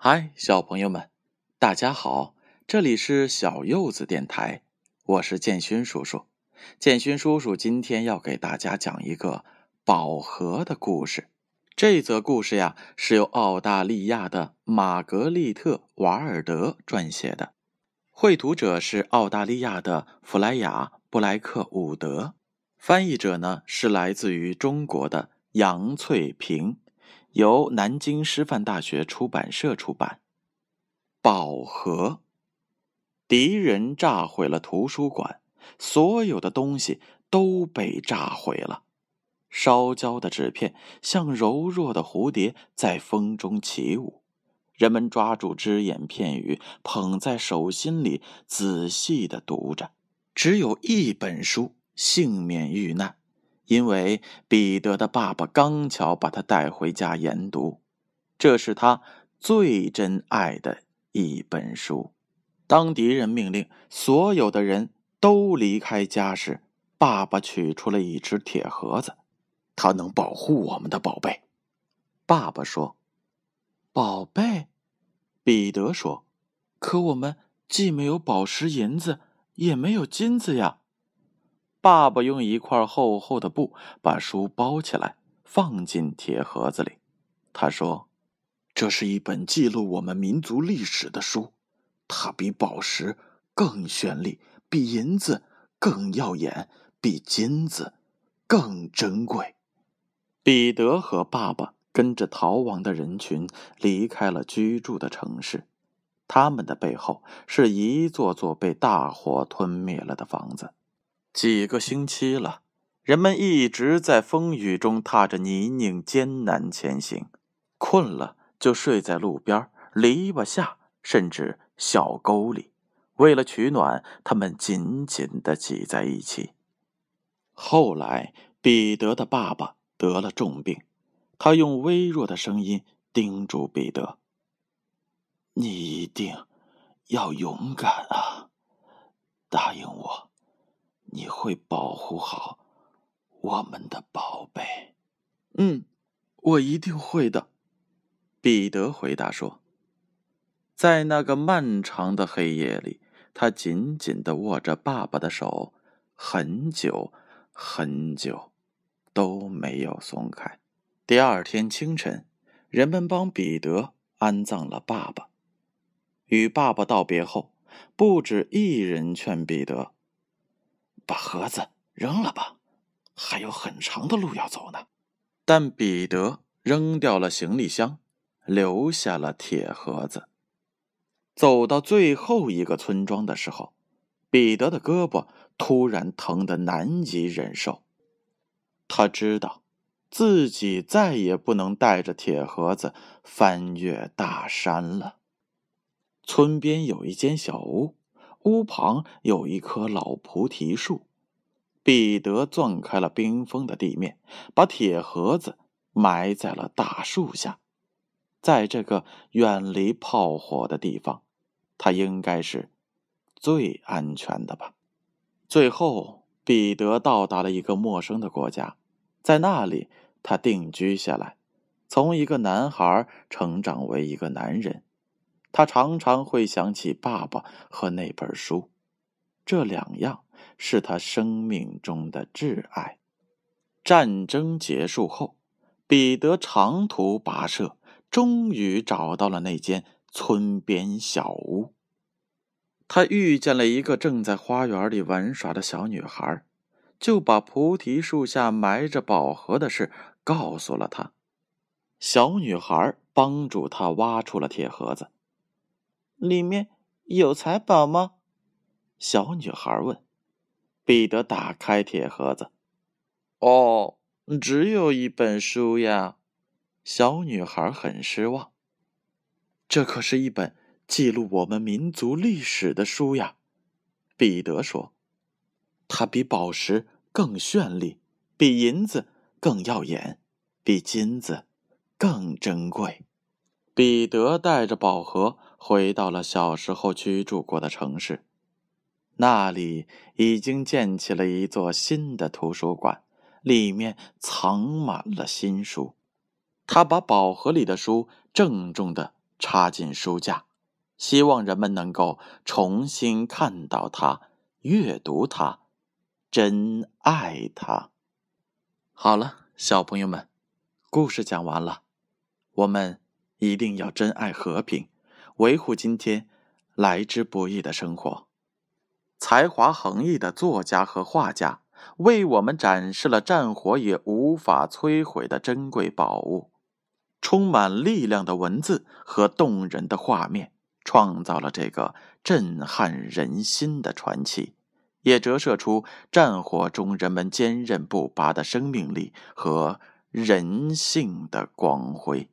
嗨，小朋友们，大家好！这里是小柚子电台，我是建勋叔叔。建勋叔叔今天要给大家讲一个宝盒的故事。这则故事呀，是由澳大利亚的玛格丽特·瓦尔德撰写的，绘图者是澳大利亚的弗莱雅·布莱克伍德，翻译者呢是来自于中国的杨翠萍。由南京师范大学出版社出版。宝盒，敌人炸毁了图书馆，所有的东西都被炸毁了。烧焦的纸片像柔弱的蝴蝶，在风中起舞。人们抓住只言片语，捧在手心里，仔细的读着。只有一本书幸免遇难。因为彼得的爸爸刚巧把他带回家研读，这是他最珍爱的一本书。当敌人命令所有的人都离开家时，爸爸取出了一只铁盒子，它能保护我们的宝贝。爸爸说：“宝贝。”彼得说：“可我们既没有宝石、银子，也没有金子呀。”爸爸用一块厚厚的布把书包起来，放进铁盒子里。他说：“这是一本记录我们民族历史的书，它比宝石更绚丽，比银子更耀眼，比金子更珍贵。”彼得和爸爸跟着逃亡的人群离开了居住的城市，他们的背后是一座座被大火吞灭了的房子。几个星期了，人们一直在风雨中踏着泥泞艰难前行，困了就睡在路边、篱笆下，甚至小沟里。为了取暖，他们紧紧地挤在一起。后来，彼得的爸爸得了重病，他用微弱的声音叮嘱彼得：“你一定要勇敢啊，”你会保护好我们的宝贝。嗯，我一定会的。彼得回答说：“在那个漫长的黑夜里，他紧紧的握着爸爸的手，很久很久都没有松开。”第二天清晨，人们帮彼得安葬了爸爸。与爸爸道别后，不止一人劝彼得。把盒子扔了吧，还有很长的路要走呢。但彼得扔掉了行李箱，留下了铁盒子。走到最后一个村庄的时候，彼得的胳膊突然疼得难以忍受。他知道，自己再也不能带着铁盒子翻越大山了。村边有一间小屋。屋旁有一棵老菩提树，彼得钻开了冰封的地面，把铁盒子埋在了大树下。在这个远离炮火的地方，他应该是最安全的吧。最后，彼得到达了一个陌生的国家，在那里，他定居下来，从一个男孩成长为一个男人。他常常会想起爸爸和那本书，这两样是他生命中的挚爱。战争结束后，彼得长途跋涉，终于找到了那间村边小屋。他遇见了一个正在花园里玩耍的小女孩，就把菩提树下埋着宝盒的事告诉了她。小女孩帮助他挖出了铁盒子。里面有财宝吗？小女孩问。彼得打开铁盒子，哦，只有一本书呀。小女孩很失望。这可是一本记录我们民族历史的书呀。彼得说：“它比宝石更绚丽，比银子更耀眼，比金子更珍贵。”彼得带着宝盒。回到了小时候居住过的城市，那里已经建起了一座新的图书馆，里面藏满了新书。他把宝盒里的书郑重的插进书架，希望人们能够重新看到它、阅读它、珍爱它。好了，小朋友们，故事讲完了，我们一定要珍爱和平，维护今天来之不易的生活。才华横溢的作家和画家为我们展示了战火也无法摧毁的珍贵宝物，充满力量的文字和动人的画面，创造了这个震撼人心的传奇，也折射出战火中人们坚韧不拔的生命力和人性的光辉。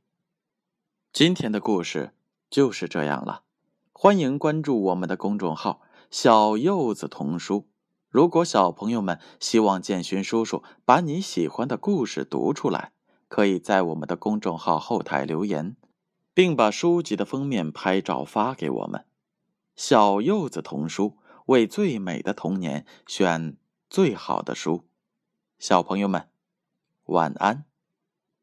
今天的故事就是这样了，欢迎关注我们的公众号。小柚子童书，如果小朋友们希望建勋叔叔把你喜欢的故事读出来，可以在我们的公众号后台留言，并把书籍的封面拍照发给我们。小柚子童书为最美的童年选最好的书，小朋友们晚安。